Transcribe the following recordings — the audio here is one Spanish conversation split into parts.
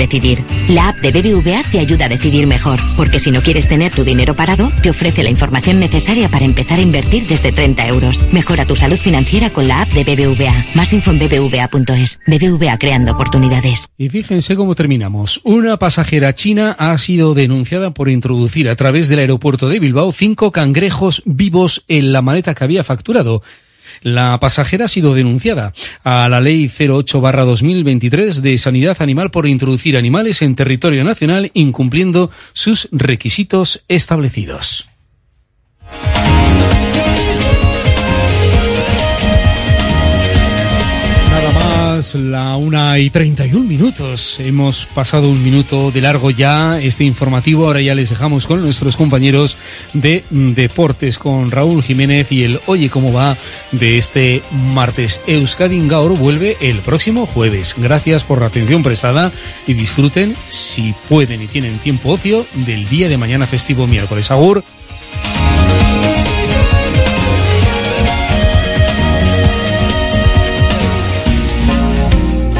decidir. La app de BBVA te ayuda a decidir mejor, porque si no quieres tener tu dinero parado, te ofrece la información necesaria para empezar a invertir desde 30 euros. Mejora tu salud financiera con la app de BBVA. Más info en bbva.es. BBVA creando oportunidades. Y fíjense cómo terminamos. Una pasajera china ha sido denunciada por introducir a través del aeropuerto de Bilbao cinco cangrejos vivos en la maleta que había facturado. La pasajera ha sido denunciada a la Ley 08-2023 de Sanidad Animal por introducir animales en territorio nacional incumpliendo sus requisitos establecidos. La una y treinta y un minutos. Hemos pasado un minuto de largo ya este informativo. Ahora ya les dejamos con nuestros compañeros de deportes, con Raúl Jiménez y el Oye cómo va de este martes. Euskadi Gaur vuelve el próximo jueves. Gracias por la atención prestada y disfruten, si pueden y tienen tiempo ocio, del día de mañana festivo miércoles. Agur.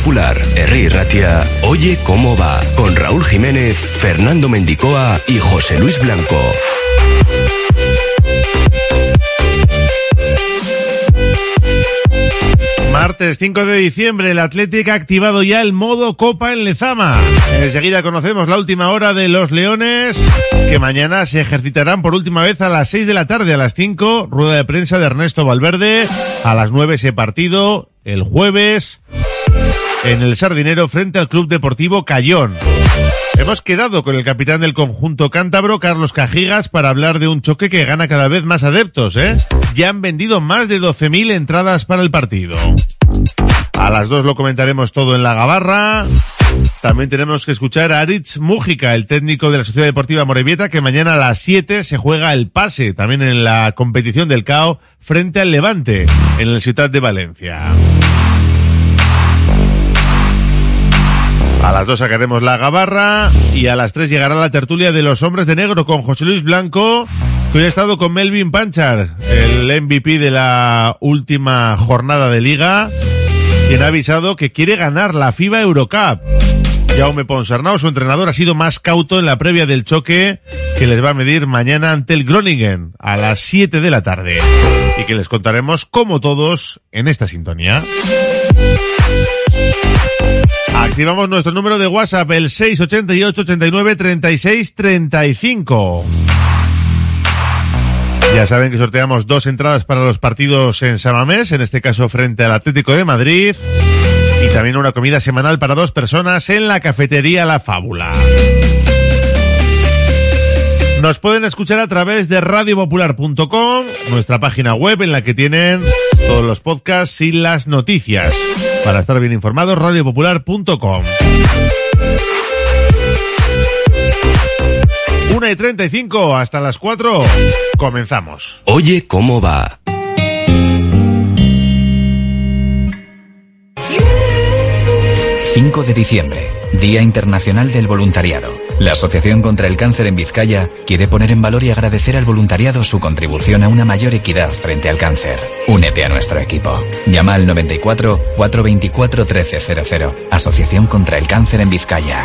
Popular, Herri Ratia, Oye cómo va, con Raúl Jiménez, Fernando Mendicoa y José Luis Blanco. Martes 5 de diciembre, el Atlético ha activado ya el modo Copa en Lezama. Enseguida conocemos la última hora de los Leones, que mañana se ejercitarán por última vez a las 6 de la tarde, a las 5, rueda de prensa de Ernesto Valverde, a las 9 ese partido, el jueves, en el Sardinero frente al Club Deportivo Cayón. Hemos quedado con el capitán del conjunto cántabro, Carlos Cajigas, para hablar de un choque que gana cada vez más adeptos, ¿eh? Ya han vendido más de 12.000 entradas para el partido. A las dos lo comentaremos todo en la gabarra. También tenemos que escuchar a Aritz Mújica, el técnico de la Sociedad Deportiva Morevieta, que mañana a las 7 se juega el pase, también en la competición del CAO, frente al Levante, en el Ciudad de Valencia. A las dos sacaremos la gabarra y a las tres llegará la tertulia de los hombres de negro con José Luis Blanco, que hoy ha estado con Melvin Panchar, el MVP de la última jornada de liga, quien ha avisado que quiere ganar la FIBA Eurocup. Jaume Ponsarnau, su entrenador, ha sido más cauto en la previa del choque que les va a medir mañana ante el Groningen a las 7 de la tarde y que les contaremos como todos en esta sintonía. Activamos nuestro número de WhatsApp, el 688 89 36 35. Ya saben que sorteamos dos entradas para los partidos en Samamés, en este caso frente al Atlético de Madrid, y también una comida semanal para dos personas en la cafetería La Fábula. Nos pueden escuchar a través de radiopopular.com, nuestra página web en la que tienen todos los podcasts y las noticias. Para estar bien informados, radiopopular.com. Una y 35 hasta las 4. Comenzamos. Oye, ¿cómo va? de diciembre, Día Internacional del Voluntariado. La Asociación contra el Cáncer en Vizcaya quiere poner en valor y agradecer al voluntariado su contribución a una mayor equidad frente al cáncer. Únete a nuestro equipo. Llama al 94 424 1300. Asociación contra el Cáncer en Vizcaya.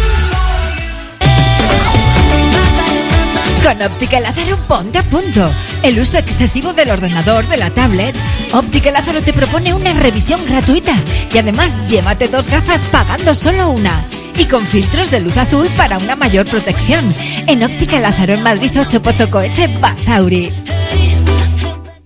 Con Óptica Lázaro ponte a punto. El uso excesivo del ordenador, de la tablet. Óptica Lázaro te propone una revisión gratuita y además llévate dos gafas pagando solo una. Y con filtros de luz azul para una mayor protección. En Óptica Lázaro en Madrid 8 Pozo Coeche Basauri.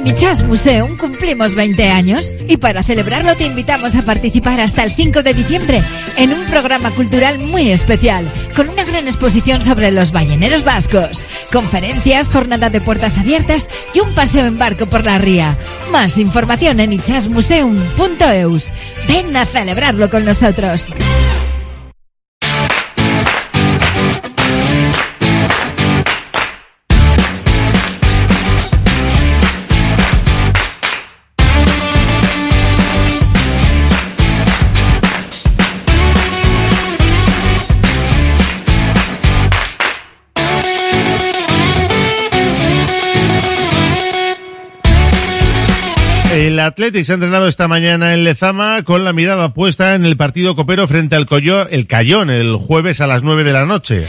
En Ichas Museum cumplimos 20 años y para celebrarlo te invitamos a participar hasta el 5 de diciembre en un programa cultural muy especial con una gran exposición sobre los balleneros vascos, conferencias, jornada de puertas abiertas y un paseo en barco por la ría. Más información en ichasmuseum.eus. Ven a celebrarlo con nosotros. El Athletic se ha entrenado esta mañana en Lezama con la mirada puesta en el partido copero frente al Coyo, el Cayón el jueves a las 9 de la noche.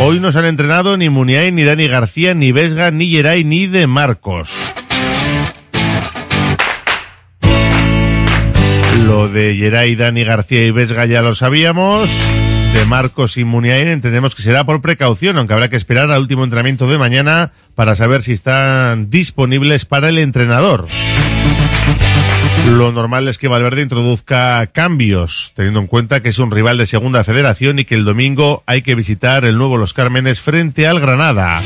Hoy no se han entrenado ni Muniain, ni Dani García, ni Vesga, ni Geray, ni De Marcos. Lo de Geray, Dani García y Vesga ya lo sabíamos. De Marcos y Muniain entendemos que será por precaución, aunque habrá que esperar al último entrenamiento de mañana para saber si están disponibles para el entrenador. Lo normal es que Valverde introduzca cambios, teniendo en cuenta que es un rival de segunda federación y que el domingo hay que visitar el nuevo Los Cármenes frente al Granada.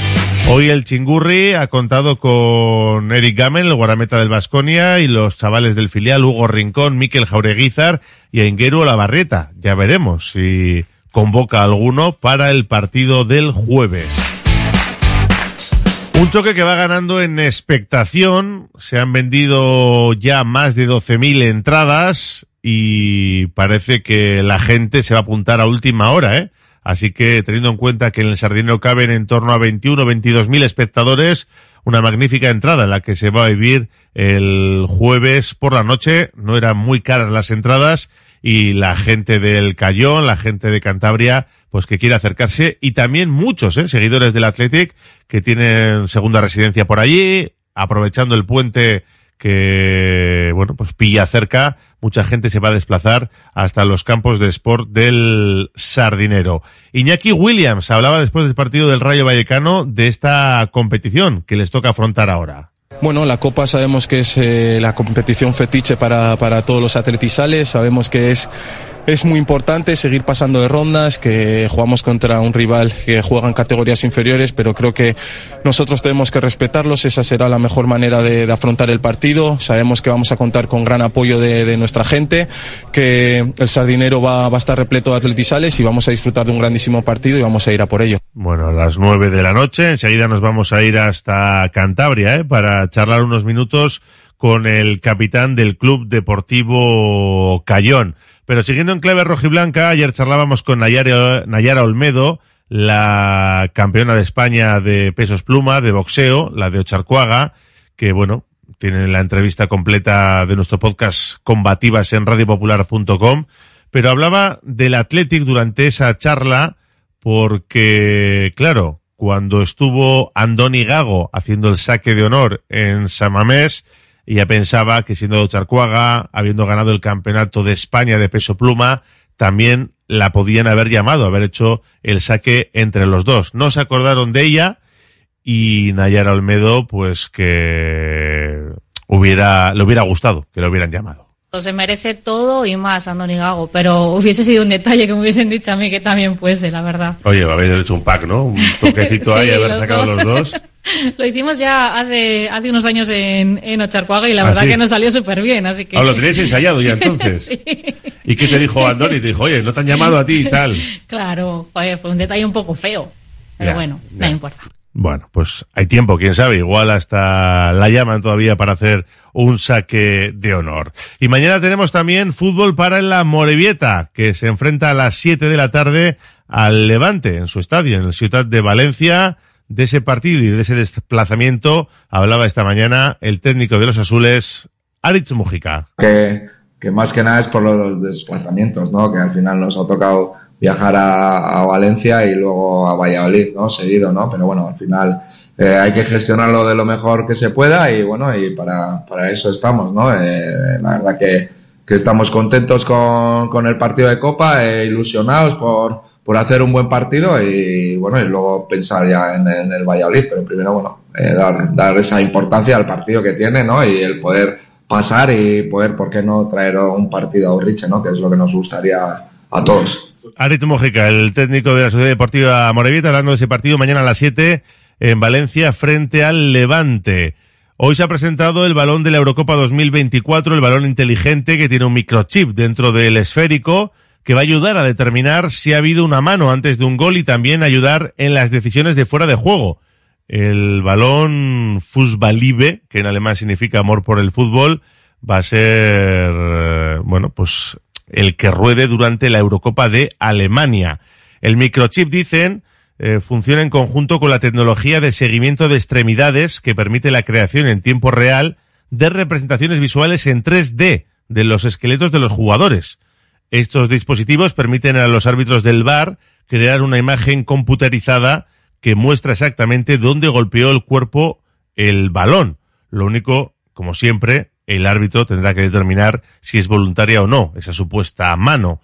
Hoy el Chingurri ha contado con Eric Gamel, el guarameta del Vasconia, y los chavales del filial Hugo Rincón, Miquel Jaureguizar y Enguero Lavarrieta. Ya veremos si convoca alguno para el partido del jueves. Un choque que va ganando en expectación. Se han vendido ya más de 12.000 entradas y parece que la gente se va a apuntar a última hora, ¿eh? Así que teniendo en cuenta que en el Sardinero caben en torno a 21 o 22 mil espectadores, una magnífica entrada en la que se va a vivir el jueves por la noche. No eran muy caras las entradas y la gente del Cayón, la gente de Cantabria, pues que quiere acercarse y también muchos ¿eh? seguidores del Athletic que tienen segunda residencia por allí, aprovechando el puente que, bueno, pues pilla cerca, mucha gente se va a desplazar hasta los campos de sport del Sardinero. Iñaki Williams hablaba después del partido del Rayo Vallecano de esta competición que les toca afrontar ahora. Bueno, la Copa sabemos que es eh, la competición fetiche para, para todos los atletizales, sabemos que es es muy importante seguir pasando de rondas, que jugamos contra un rival que juega en categorías inferiores, pero creo que nosotros tenemos que respetarlos, esa será la mejor manera de, afrontar el partido. Sabemos que vamos a contar con gran apoyo de, de nuestra gente, que el sardinero va, va, a estar repleto de atletizales y vamos a disfrutar de un grandísimo partido y vamos a ir a por ello. Bueno, a las nueve de la noche, enseguida nos vamos a ir hasta Cantabria ¿eh? para charlar unos minutos con el capitán del Club Deportivo Cayón. Pero siguiendo en clave rojiblanca, ayer charlábamos con Nayara, Olmedo, la campeona de España de pesos pluma, de boxeo, la de Ocharcuaga, que bueno, tiene la entrevista completa de nuestro podcast combativas en radiopopular.com, pero hablaba del Athletic durante esa charla porque, claro, cuando estuvo Andoni Gago haciendo el saque de honor en Samamés, ella pensaba que siendo Charcuaga, habiendo ganado el campeonato de España de peso pluma, también la podían haber llamado, haber hecho el saque entre los dos. No se acordaron de ella y Nayara Olmedo, pues que hubiera, le hubiera gustado que lo hubieran llamado. Se merece todo y más Andoni Gago, pero hubiese sido un detalle que me hubiesen dicho a mí que también fuese, la verdad. Oye, habéis hecho un pack, ¿no? Un toquecito Sí, ahí, haber los sacado dos. los dos. Lo hicimos ya hace, hace unos años en, en Ocharcuaga y la ¿Ah, verdad sí? que nos salió súper bien, así que... Ah, lo tenéis ensayado ya entonces. Sí, ¿Y qué te dijo Andoni? Te dijo, oye, no te han llamado a ti y tal. claro, joder, fue un detalle un poco feo, pero Ya, bueno, ya. no importa. Bueno, pues hay tiempo, quién sabe, igual hasta la llaman todavía para hacer un saque de honor. Y mañana tenemos también fútbol para la Morevieta, que se enfrenta a las 7 de la tarde al Levante en su estadio, en el Ciudad de Valencia. De ese partido y de ese desplazamiento hablaba esta mañana el técnico de los azules, Aritz Mujica. que más que nada es por los desplazamientos, ¿no? Que al final nos ha tocado viajar a, a Valencia y luego a Valladolid, ¿no? Seguido, ¿no? Pero bueno, al final eh, hay que gestionarlo de lo mejor que se pueda y bueno, y para, para eso estamos, ¿no? Eh, la verdad que, que estamos contentos con, con el partido de Copa, e ilusionados por, por hacer un buen partido y bueno, y luego pensar ya en, en el Valladolid, pero primero, bueno, eh, dar, dar esa importancia al partido que tiene, ¿no? Y el poder pasar y poder, ¿por qué no traer un partido a Urriche, ¿no? Que es lo que nos gustaría a todos. Aritz Mujica, el técnico de la Sociedad Deportiva Morevieta, hablando de ese partido mañana a las 7 en Valencia frente al Levante. Hoy se ha presentado el balón de la Eurocopa 2024, el balón inteligente que tiene un microchip dentro del esférico que va a ayudar a determinar si ha habido una mano antes de un gol y también ayudar en las decisiones de fuera de juego. El balón Fußballliebe, que en alemán significa amor por el fútbol, va a ser, eh, bueno, pues el que ruede durante la Eurocopa de Alemania. El microchip, dicen, eh, funciona en conjunto con la tecnología de seguimiento de extremidades que permite la creación en tiempo real de representaciones visuales en 3D de los esqueletos de los jugadores. Estos dispositivos permiten a los árbitros del VAR crear una imagen computerizada que muestra exactamente dónde golpeó el cuerpo el balón. Lo único, como siempre, el árbitro tendrá que determinar si es voluntaria o no esa supuesta mano.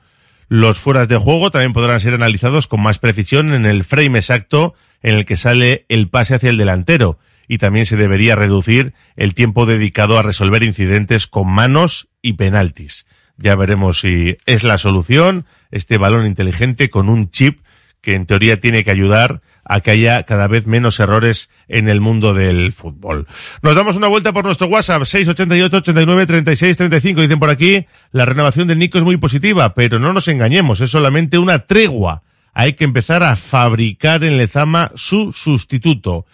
Los fueras de juego también podrán ser analizados con más precisión en el frame exacto en el que sale el pase hacia el delantero y también se debería reducir el tiempo dedicado a resolver incidentes con manos y penaltis. Ya veremos si es la solución este balón inteligente con un chip que en teoría tiene que ayudar a que haya cada vez menos errores en el mundo del fútbol. Nos damos una vuelta por nuestro WhatsApp, 688 89 36 35. Dicen por aquí, la renovación del Nico es muy positiva, pero no nos engañemos, es solamente una tregua. Hay que empezar a fabricar en Lezama su sustituto.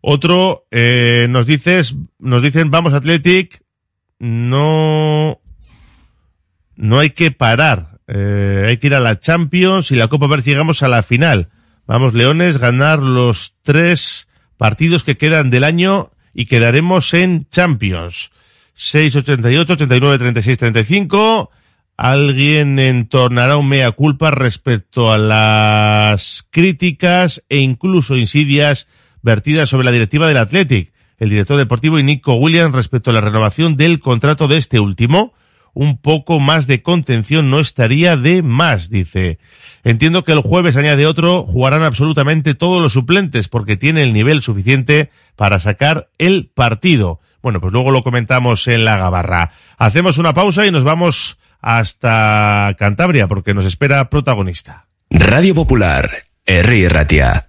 Otro, eh, nos dices, nos dicen, vamos Athletic, no, no hay que parar. Eh, hay que ir a la Champions y la Copa a ver si llegamos a la final. Vamos, Leones, ganar los tres partidos que quedan del año y quedaremos en Champions. 688, 89, 36, 35. Alguien entornará un mea culpa respecto a las críticas e incluso insidias vertidas sobre la directiva del Athletic. El director deportivo y Nico Williams respecto a la renovación del contrato de este último un poco más de contención no estaría de más, dice. Entiendo que el jueves, añade otro, jugarán absolutamente todos los suplentes porque tiene el nivel suficiente para sacar el partido. Bueno, pues luego lo comentamos en la gabarra. Hacemos una pausa y nos vamos hasta Cantabria, porque nos espera protagonista. Radio Popular, Herri Ratia.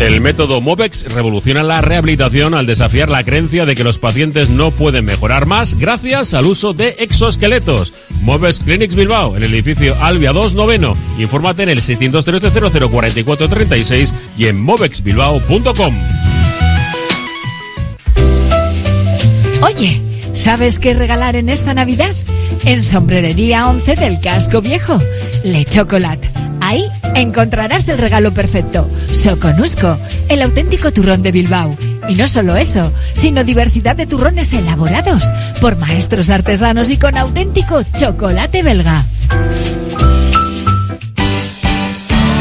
El método MOVEX revoluciona la rehabilitación al desafiar la creencia de que los pacientes no pueden mejorar más gracias al uso de exoesqueletos. MOVEX Clinics Bilbao, en el edificio Albia 2 Noveno. Infórmate en el 613 004436 y en movexbilbao.com. Oye, ¿sabes qué regalar en esta Navidad? En Sombrerería 11 del Casco Viejo. Le Chocolate. Ahí encontrarás el regalo perfecto. Soconusco, el auténtico turrón de Bilbao. Y no solo eso, sino diversidad de turrones elaborados por maestros artesanos y con auténtico chocolate belga.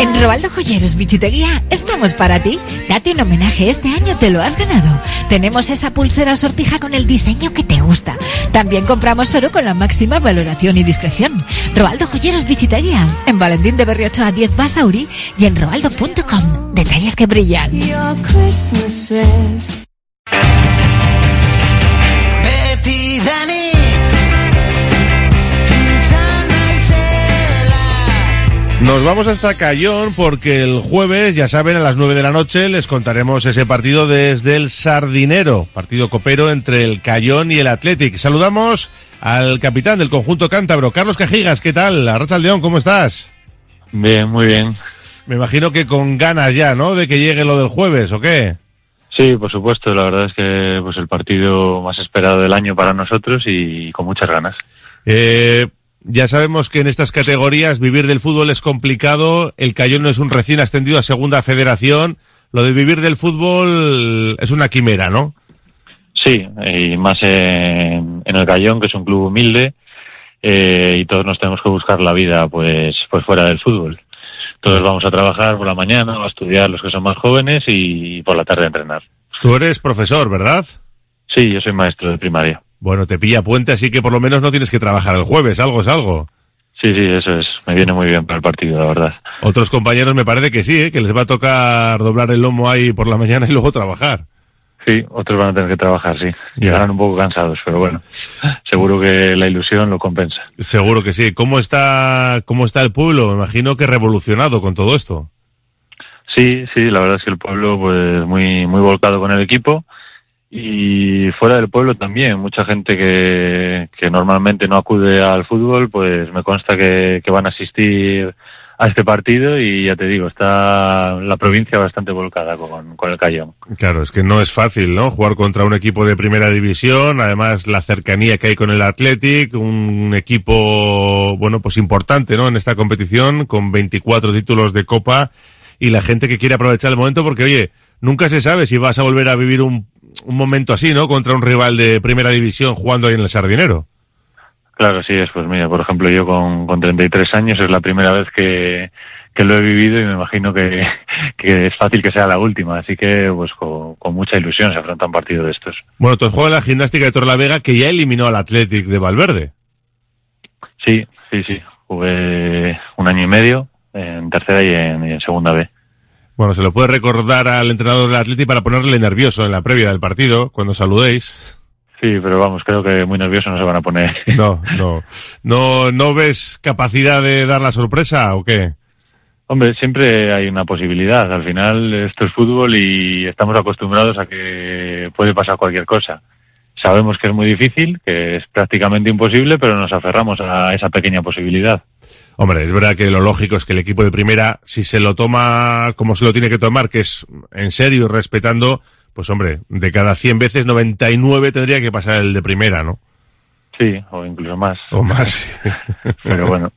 En Robaldo Joyeros Bichitería estamos para ti. Date un homenaje, este año te lo has ganado. Tenemos esa pulsera sortija con el diseño que te gusta. También compramos oro con la máxima valoración y discreción. Robaldo Joyeros Bichitería, en Valentín de Berriocho a 10 Basauri y en robaldo.com. Detalles que brillan. Nos vamos hasta Cayón porque el jueves, ya saben, a las 9 de la noche les contaremos ese partido desde el Sardinero, partido copero entre el Cayón y el Athletic. Saludamos al capitán del conjunto cántabro, Carlos Cajigas, ¿qué tal? Arracha León, ¿cómo estás? Bien, muy bien. Me imagino que con ganas ya, ¿no? De que llegue lo del jueves, ¿o qué? Sí, por supuesto. La verdad es que pues el partido más esperado del año para nosotros y con muchas ganas. Eh, ya sabemos que en estas categorías vivir del fútbol es complicado. El Cayón no es un recién ascendido a segunda federación. Lo de vivir del fútbol es una quimera, ¿no? Sí, y más en, en el Cayón, que es un club humilde, eh, y todos nos tenemos que buscar la vida pues, pues fuera del fútbol. Todos vamos a trabajar por la mañana, a estudiar los que son más jóvenes y por la tarde a entrenar. Tú eres profesor, ¿verdad? Sí, yo soy maestro de primaria. Bueno, te pilla puente, así que por lo menos no tienes que trabajar el jueves, algo es algo. Sí, sí, eso es. Me viene muy bien para el partido, la verdad. Otros compañeros me parece que sí, ¿eh? que les va a tocar doblar el lomo ahí por la mañana y luego trabajar. Sí, otros van a tener que trabajar, sí. Llegarán un poco cansados, pero bueno, seguro que la ilusión lo compensa. Seguro que sí. ¿Cómo está, cómo está el pueblo? Me imagino que revolucionado con todo esto. Sí, sí, la verdad es que el pueblo, pues, muy, muy volcado con el equipo. Y fuera del pueblo también, mucha gente que, que normalmente no acude al fútbol, pues me consta que, que van a asistir a este partido y ya te digo, está la provincia bastante volcada con, con el Cayón. Claro, es que no es fácil, ¿no? Jugar contra un equipo de primera división, además la cercanía que hay con el Athletic, un equipo, bueno, pues importante, ¿no? En esta competición, con 24 títulos de Copa y la gente que quiere aprovechar el momento porque, oye, nunca se sabe si vas a volver a vivir un, un momento así, ¿no? Contra un rival de primera división jugando ahí en el Sardinero. Claro, sí es. Pues mira, por ejemplo, yo con, con 33 años es la primera vez que, que lo he vivido y me imagino que, que es fácil que sea la última. Así que, pues con, con mucha ilusión se afronta un partido de estos. Bueno, tú has jugado en la gimnástica de Torlavega que ya eliminó al Athletic de Valverde. Sí, sí, sí. Jugué un año y medio en tercera y en, y en segunda B. Bueno, se lo puede recordar al entrenador del Athletic para ponerle nervioso en la previa del partido, cuando saludéis. Sí, pero vamos, creo que muy nervioso no se van a poner. No, no. ¿No, no ves capacidad de dar la sorpresa o qué? Hombre, siempre hay una posibilidad. Al final esto es fútbol y estamos acostumbrados a que puede pasar cualquier cosa. Sabemos que es muy difícil, que es prácticamente imposible, pero nos aferramos a esa pequeña posibilidad. Hombre, es verdad que lo lógico es que el equipo de primera, si se lo toma como se lo tiene que tomar, que es en serio y respetando, pues hombre, de cada 100 veces 99 tendría que pasar el de primera, ¿no? Sí, o incluso más. O más. Pero bueno.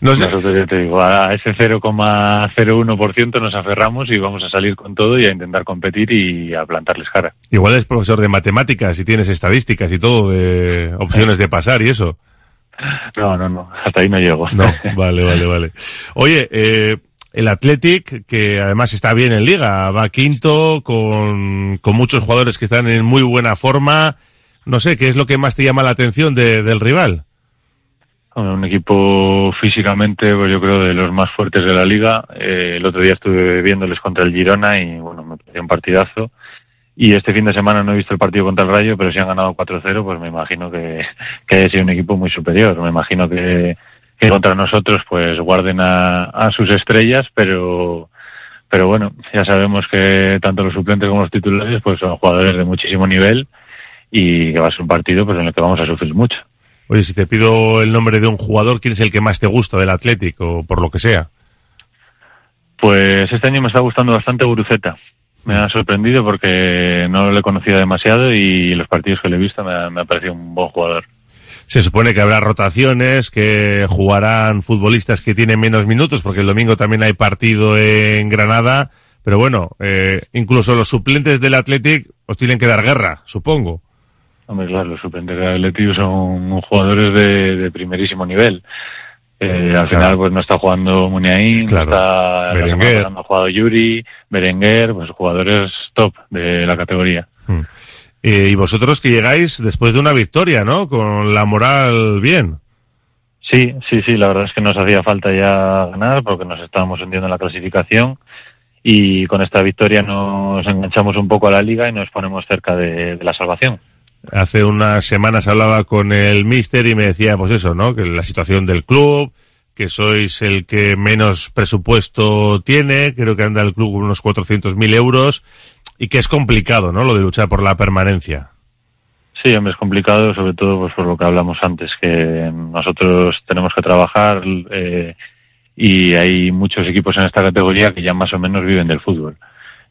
No sé. Nosotros te digo, a ese 0,01% nos aferramos y vamos a salir con todo y a intentar competir y a plantarles cara. Igual es profesor de matemáticas y tienes estadísticas y todo, de opciones de pasar y eso. No, no, no, hasta ahí no llego. No, vale, vale, vale. Oye, eh, el Athletic, que además está bien en liga, va quinto, con, con muchos jugadores que están en muy buena forma. No sé, ¿qué es lo que más te llama la atención de- del rival? Un equipo físicamente, pues yo creo, de los más fuertes de la liga. Eh, el otro día estuve viéndoles contra el Girona y, bueno, me pareció un partidazo. Y este fin de semana no he visto el partido contra el Rayo, pero si han ganado 4-0, pues me imagino que, que haya sido un equipo muy superior. Me imagino que, que contra nosotros, pues guarden a, a sus estrellas, pero, pero bueno, ya sabemos que tanto los suplentes como los titulares, pues son jugadores de muchísimo nivel y que va a ser un partido pues en el que vamos a sufrir mucho. Oye, si te pido el nombre de un jugador, ¿quién es el que más te gusta del Athletic o por lo que sea? Pues este año me está gustando bastante Guruceta. Me ha sorprendido porque no le conocía demasiado y los partidos que le he visto me ha, me ha parecido un buen jugador. Se supone que habrá rotaciones, que jugarán futbolistas que tienen menos minutos, porque el domingo también hay partido en Granada. Pero bueno, eh, incluso los suplentes del Athletic os tienen que dar guerra, supongo. Hombre, claro, los suplentes del Atletico son jugadores de, de primerísimo nivel. Eh, al final, pues no está jugando Muniain, Claro. está, la Berenguer. no ha jugado Yuri, Berenguer, pues jugadores top de la categoría. Hmm. Eh, y vosotros que llegáis después de una victoria, ¿no? Con la moral bien. Sí, sí, sí, la verdad es que nos hacía falta ya ganar porque nos estábamos hundiendo en la clasificación y con esta victoria nos enganchamos un poco a la liga y nos ponemos cerca de, de la salvación. Hace unas semanas hablaba con el mister y me decía, pues eso, ¿no? Que la situación del club, que sois el que menos presupuesto tiene, creo que anda el club con unos 400.000 euros y que es complicado, ¿no? Lo de luchar por la permanencia. Sí, hombre, es complicado, sobre todo pues por lo que hablamos antes, que nosotros tenemos que trabajar eh, y hay muchos equipos en esta categoría que ya más o menos viven del fútbol.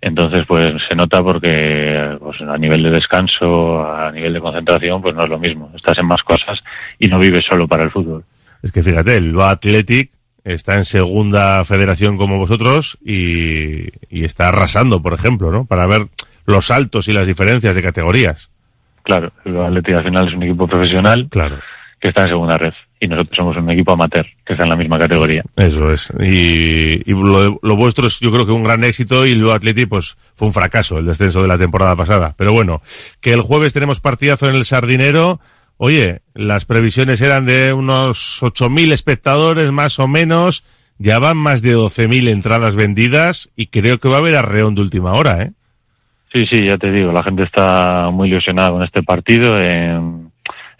Entonces, pues se nota porque pues, a nivel de descanso, a nivel de concentración, pues no es lo mismo. Estás en más cosas y no vives solo para el fútbol. Es que fíjate, el Athletic está en segunda federación como vosotros y, y está arrasando, por ejemplo, ¿no? Para ver los saltos y las diferencias de categorías. Claro, el Atlético al final es un equipo profesional Claro. Que está en segunda red y nosotros somos un equipo amateur que está en la misma categoría. Eso es. Y, y lo, lo vuestro es yo creo que un gran éxito y el Bilbao Athletic pues fue un fracaso el descenso de la temporada pasada. Pero bueno, que el jueves tenemos partidazo en el Sardinero. Oye, las previsiones eran de unos 8.000 espectadores más o menos. Ya van más de 12.000 entradas vendidas y creo que va a haber arreón de última hora, ¿eh? Sí, sí, ya te digo, la gente está muy ilusionada con este partido. En,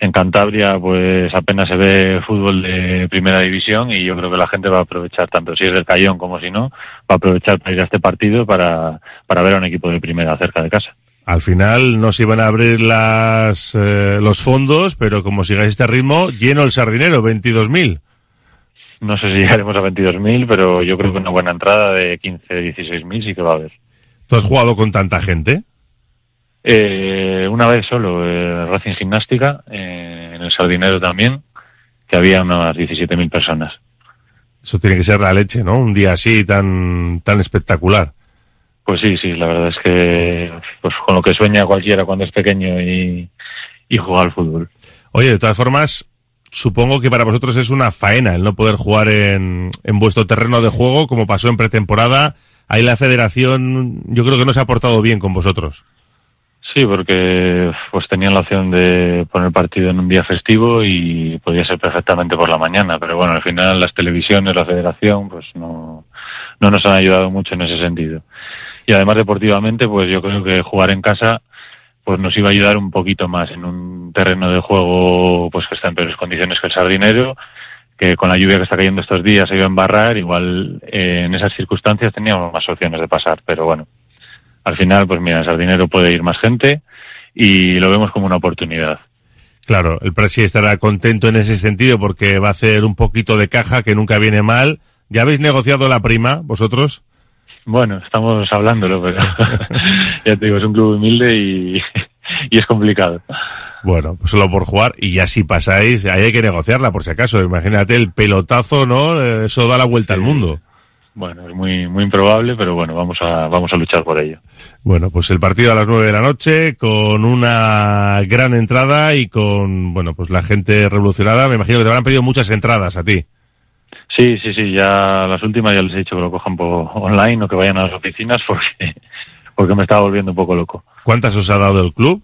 en Cantabria, pues apenas se ve fútbol de primera división y yo creo que la gente va a aprovechar, tanto si es del Cayón como si no, va a aprovechar para ir a este partido para, para ver a un equipo de primera cerca de casa. Al final no se iban a abrir las, eh, los fondos, pero como sigáis este ritmo, lleno el Sardinero, 22.000. No sé si llegaremos a 22.000, pero yo creo que una buena entrada de 15, 16.000 sí que va a haber. ¿Tú has jugado con tanta gente? Eh, una vez solo, eh, Racing Gimnástica, eh, en el Sardinero también, que había unas 17.000 personas. Eso tiene que ser la leche, ¿no? Un día así tan, tan espectacular. Pues sí, sí, la verdad es que pues con lo que sueña cualquiera cuando es pequeño y, y juega al fútbol. Oye, de todas formas, supongo que para vosotros es una faena el no poder jugar en, en vuestro terreno de juego, como pasó en pretemporada. Ahí la federación, yo creo que no se ha portado bien con vosotros. Sí, porque pues tenían la opción de poner partido en un día festivo y podía ser perfectamente por la mañana, pero bueno, al final las televisiones, la federación, pues no, no nos han ayudado mucho en ese sentido. Y además deportivamente, pues yo creo que jugar en casa pues nos iba a ayudar un poquito más en un terreno de juego pues que está en peores condiciones que el Sardinero, que con la lluvia que está cayendo estos días se iba a embarrar, igual eh, en esas circunstancias teníamos más opciones de pasar, pero bueno, al final, pues mira, en Sardinero puede ir más gente y lo vemos como una oportunidad. Claro, el Presi estará contento en ese sentido porque va a hacer un poquito de caja que nunca viene mal. ¿Ya habéis negociado la prima, vosotros? Bueno, estamos hablándolo, pero ya te digo, es un club humilde y, y es complicado. Bueno, pues solo por jugar y ya si pasáis, ahí hay que negociarla por si acaso. Imagínate el pelotazo, ¿no? Eso da la vuelta al mundo. Bueno, es muy muy improbable, pero bueno, vamos a vamos a luchar por ello. Bueno, pues el partido a las nueve de la noche con una gran entrada y con, bueno, pues la gente revolucionada. Me imagino que te habrán pedido muchas entradas a ti. Sí, sí, sí, ya las últimas ya les he dicho que lo cojan por online o que vayan a las oficinas porque porque me estaba volviendo un poco loco. ¿Cuántas os ha dado el club?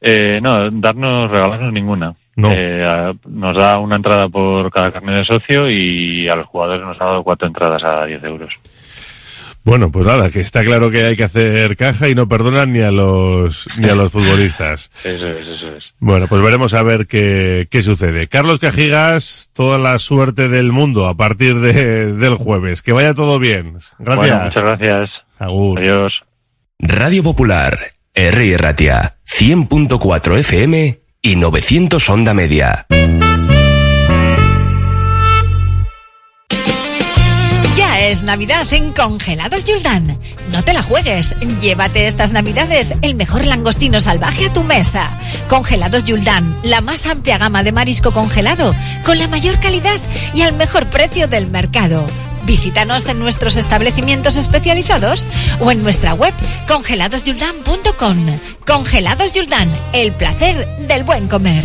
Eh, no, darnos, regalarnos ninguna. No. Eh, a- nos da una entrada por cada carnet de socio y a los jugadores nos ha dado cuatro entradas a 10 euros. Bueno, pues nada, que está claro que hay que hacer caja y no perdonan ni a los ni a los futbolistas. Eso es, eso es. Bueno, pues veremos a ver qué, qué sucede. Carlos Cajigas, toda la suerte del mundo a partir de, del jueves. Que vaya todo bien. Gracias. Bueno, muchas gracias. Agur. Adiós. Radio Popular, R. Ratia, 100.4 FM y 900 Onda Media. Ya es Navidad en Congelados Yuldan. No te la juegues. Llévate estas Navidades el mejor langostino salvaje a tu mesa. Congelados Yuldan, la más amplia gama de marisco congelado, con la mayor calidad y al mejor precio del mercado. Visítanos en nuestros establecimientos especializados o en nuestra web congeladosyuldan.com. Congelados Yuldan, el placer del buen comer.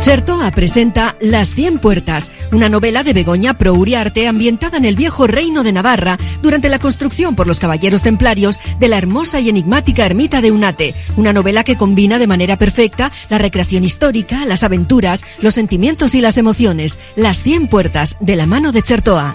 Chertoa presenta Las Cien Puertas, una novela de Begoña Prouriarte ambientada en el viejo reino de Navarra durante la construcción por los caballeros templarios de la hermosa y enigmática ermita de Unate, una novela que combina de manera perfecta la recreación histórica, las aventuras, los sentimientos y las emociones. Las Cien Puertas, de la mano de Chertoa.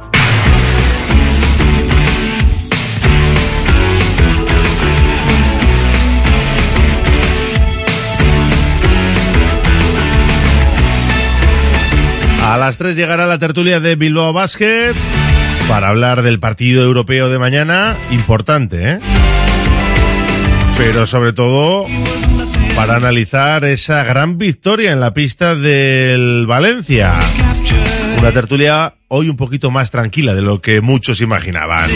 A las 3 llegará la tertulia de Bilbao Basket para hablar del partido europeo de mañana, importante, ¿eh? Pero sobre todo para analizar esa gran victoria en la pista del Valencia. Una tertulia hoy un poquito más tranquila de lo que muchos imaginaban.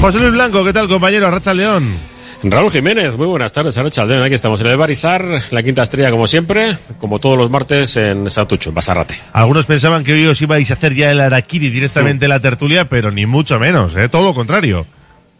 José Luis Blanco, ¿qué tal compañero? Racha León. Raúl Jiménez, muy buenas tardes, Aldeón. Aquí estamos en el Barisar, la quinta estrella como siempre, como todos los martes en Santucho, en Basarrate. Algunos pensaban que hoy os ibais a hacer ya el Araquiri directamente en la tertulia, pero ni mucho menos, ¿eh? Todo lo contrario.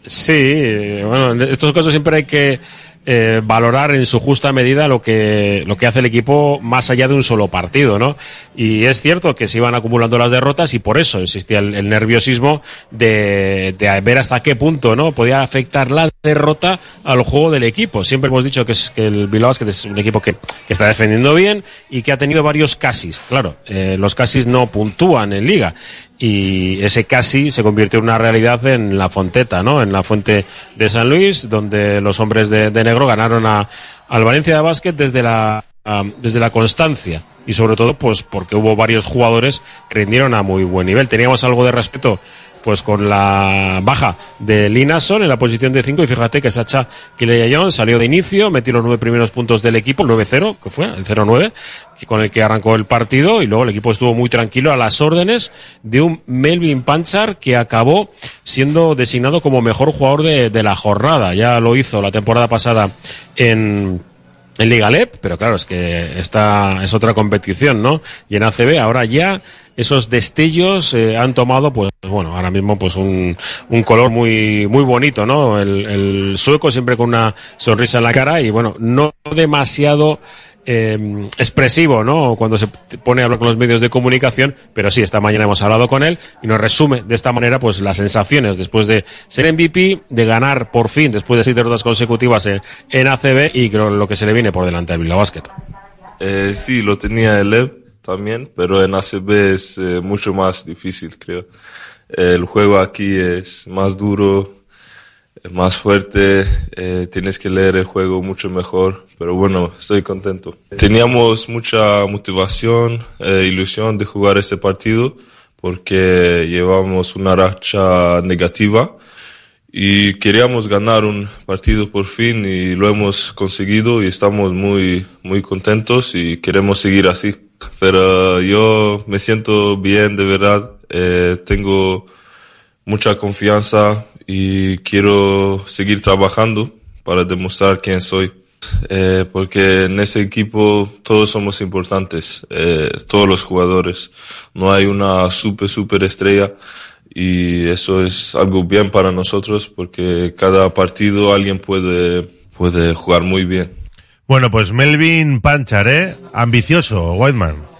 Sí, eh, bueno, en estos casos siempre hay que eh, valorar en su justa medida lo que, lo que hace el equipo más allá de un solo partido, ¿no? Y es cierto que se iban acumulando las derrotas y por eso existía el, nerviosismo de, de ver hasta qué punto, ¿no? Podía afectar la derrota al juego del equipo. Siempre hemos dicho que, es, que el Bilbao es un equipo que, que está defendiendo bien y que ha tenido varios casis. Claro, eh, los casis no puntúan en liga y ese casi se convirtió en una realidad en la Fonteta, ¿no? En la fuente de San Luis, donde los hombres de, de negro ganaron a, al Valencia de Básquet desde la, desde la constancia y sobre todo pues porque hubo varios jugadores que rindieron a muy buen nivel. Teníamos algo de respeto pues con la baja de Linason en la posición de 5 y fíjate que Sacha Kileyayon salió de inicio, metió los nueve primeros puntos del equipo, 9-0, que fue el 0-9, con el que arrancó el partido y luego el equipo estuvo muy tranquilo a las órdenes de un Melvin Panchar que acabó siendo designado como mejor jugador de, de la jornada. Ya lo hizo la temporada pasada en en Liga LEP, pero claro, es que esta es otra competición, ¿no? Y en ACB ahora ya esos destellos eh, han tomado, pues bueno, ahora mismo pues un, un color muy muy bonito, ¿no? El, el sueco siempre con una sonrisa en la cara y bueno, no demasiado eh, expresivo, ¿no? Cuando se pone a hablar con los medios de comunicación, pero sí, esta mañana hemos hablado con él y nos resume de esta manera, pues, las sensaciones después de ser MVP, de ganar por fin, después de seis derrotas consecutivas en, en ACB y creo lo que se le viene por delante al Bilbao Basket. Eh, sí, lo tenía el también, pero en ACB es eh, mucho más difícil, creo. El juego aquí es más duro, más fuerte, eh, tienes que leer el juego mucho mejor, pero bueno, estoy contento. Teníamos mucha motivación, eh, ilusión de jugar este partido porque llevamos una racha negativa y queríamos ganar un partido por fin y lo hemos conseguido y estamos muy, muy contentos y queremos seguir así. Pero yo me siento bien, de verdad, eh, tengo mucha confianza y quiero seguir trabajando para demostrar quién soy. Eh, porque en ese equipo todos somos importantes, eh, todos los jugadores. No hay una super, super estrella y eso es algo bien para nosotros porque cada partido alguien puede, puede jugar muy bien. Bueno, pues Melvin Panchar, ¿eh? Ambicioso, Whiteman.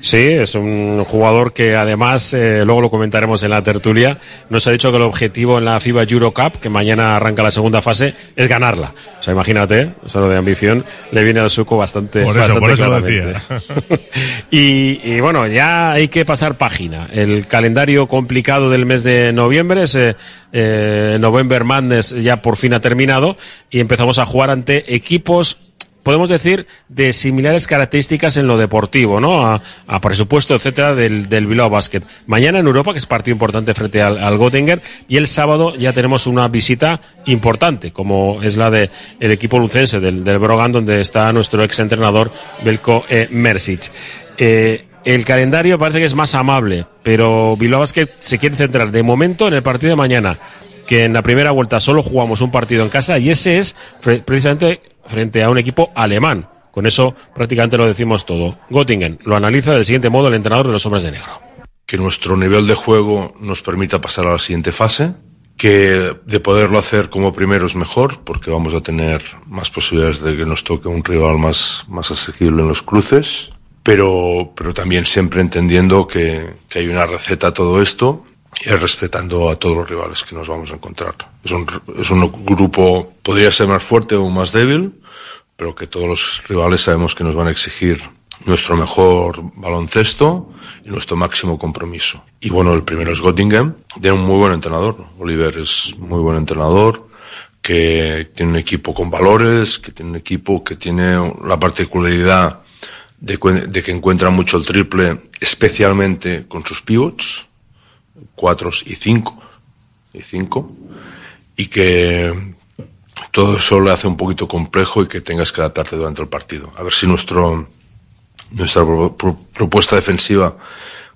Sí, es un jugador que además, eh, luego lo comentaremos en la tertulia, nos ha dicho que el objetivo en la FIBA Eurocup, que mañana arranca la segunda fase, es ganarla. O sea, imagínate, eso de ambición le viene al suco bastante, Por eso, bastante por eso lo y, y bueno, ya hay que pasar página. El calendario complicado del mes de noviembre, ese eh, November Madness ya por fin ha terminado y empezamos a jugar ante equipos podemos decir, de similares características en lo deportivo, ¿no? A, a presupuesto, etcétera, del, del Bilbao Basket. Mañana en Europa, que es partido importante frente al, al Göttingen, y el sábado ya tenemos una visita importante, como es la de el equipo lucense del, del Brogan, donde está nuestro ex entrenador Belko eh, Mersic. Eh, el calendario parece que es más amable, pero Bilbao Basket se quiere centrar de momento en el partido de mañana, que en la primera vuelta solo jugamos un partido en casa y ese es precisamente frente a un equipo alemán. Con eso prácticamente lo decimos todo. Göttingen lo analiza del siguiente modo el entrenador de los hombres de negro. que nuestro nivel de juego nos permita pasar a la siguiente fase, que de poderlo hacer como primero es mejor, porque vamos a tener más posibilidades de que nos toque un rival más, más asequible en los cruces, pero, pero también siempre entendiendo que, que hay una receta a todo esto respetando a todos los rivales que nos vamos a encontrar. Es un, es un grupo, podría ser más fuerte o más débil, pero que todos los rivales sabemos que nos van a exigir nuestro mejor baloncesto y nuestro máximo compromiso. Y bueno, el primero es Göttingen, de un muy buen entrenador. Oliver es muy buen entrenador, que tiene un equipo con valores, que tiene un equipo que tiene la particularidad de que encuentra mucho el triple, especialmente con sus pivots, cuatros y cinco, y cinco, y que todo eso le hace un poquito complejo y que tengas que adaptarte durante el partido. A ver si nuestro, nuestra pro- pro- propuesta defensiva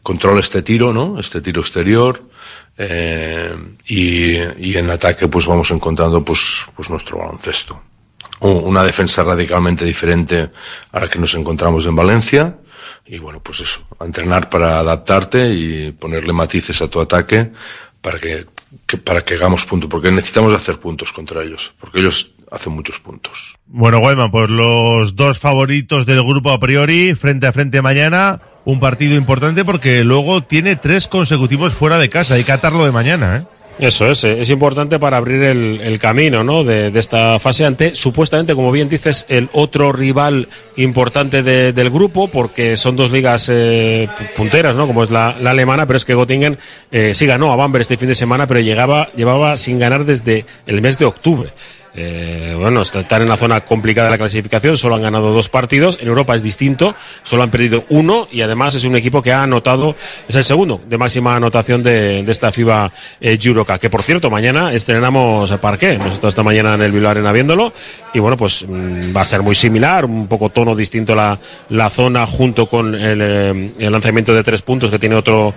controla este tiro, ¿no? Este tiro exterior. eh, y, y en ataque pues vamos encontrando pues, pues nuestro baloncesto. Una defensa radicalmente diferente a la que nos encontramos en Valencia. Y bueno, pues eso, entrenar para adaptarte y ponerle matices a tu ataque para que, para que hagamos puntos, porque necesitamos hacer puntos contra ellos, porque ellos hace muchos puntos. Bueno, Guayman, pues los dos favoritos del grupo a priori, frente a frente mañana, un partido importante porque luego tiene tres consecutivos fuera de casa, hay que atarlo de mañana, ¿eh? Eso es, es importante para abrir el, el camino ¿no? de, de, esta fase ante, supuestamente, como bien dices, el otro rival importante de, del grupo, porque son dos ligas eh, punteras, ¿no? como es la, la, alemana, pero es que Göttingen eh, sí ganó a Bamberg este fin de semana, pero llegaba, llevaba sin ganar desde el mes de octubre. Eh, bueno, están en la zona complicada de la clasificación, solo han ganado dos partidos. En Europa es distinto, solo han perdido uno y además es un equipo que ha anotado, es el segundo de máxima anotación de, esta FIBA eh. Que por cierto, mañana estrenamos el parque. Hemos estado esta mañana en el Bilbao Arena viéndolo y bueno, pues mmm, va a ser muy similar, un poco tono distinto la, la zona junto con el, eh, lanzamiento de tres puntos que tiene otro,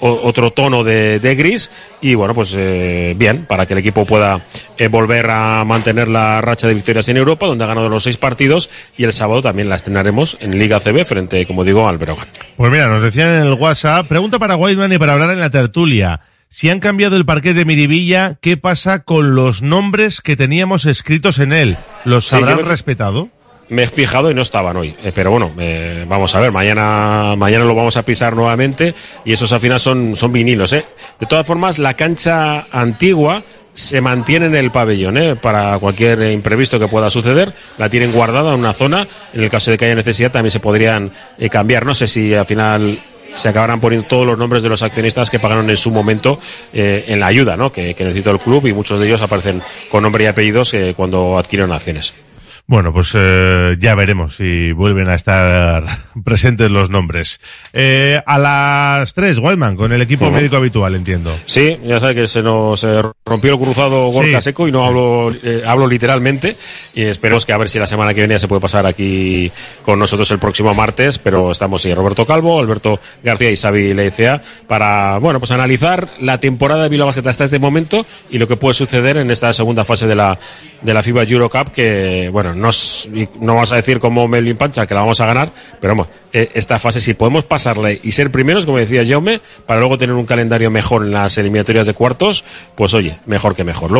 otro tono de, de, gris y bueno, pues eh, bien, para que el equipo pueda volver a mantener la racha de victorias en Europa, donde ha ganado los seis partidos y el sábado también la estrenaremos en Liga CB frente, como digo, al Breogán. Pues mira, nos decían en el WhatsApp, pregunta para Whiteman y para hablar en la tertulia. Si han cambiado el parquet de Miribilla, ¿qué pasa con los nombres que teníamos escritos en él? ¿Los habrán sí, respetado? me he fijado y no estaban hoy. Eh, pero bueno, eh, vamos a ver, mañana, mañana lo vamos a pisar nuevamente y esos al final son, son vinilos. ¿eh? De todas formas, la cancha antigua se mantiene en el pabellón ¿eh? para cualquier imprevisto que pueda suceder. La tienen guardada en una zona. En el caso de que haya necesidad, también se podrían eh, cambiar. No sé si al final se acabarán poniendo todos los nombres de los accionistas que pagaron en su momento eh, en la ayuda ¿no? que, que, necesitó el club y muchos de ellos aparecen con nombre y apellidos eh, cuando adquirieron acciones. Bueno, pues eh, ya veremos si vuelven a estar presentes los nombres. Eh, a las tres, Wildman, con el equipo uh -huh. médico habitual, entiendo. Sí, ya sabe que se nos eh, rompió el cruzado Gorka sí. Seco y no hablo, eh, hablo literalmente. Y esperemos que a ver si la semana que viene ya se puede pasar aquí con nosotros el próximo martes. Pero estamos sí, Roberto Calvo, Alberto García y Xavi Leicea para, bueno, pues analizar la temporada de Bilbao Basket hasta este momento y lo que puede suceder en esta segunda fase de la, de la FIBA Eurocup que, bueno, no, no vamos a decir como Melvin Pancha que la vamos a ganar, pero vamos, esta fase si podemos pasarle y ser primeros, como decía Jaume, para luego tener un calendario mejor en las eliminatorias de cuartos, pues oye, mejor que mejor. Luego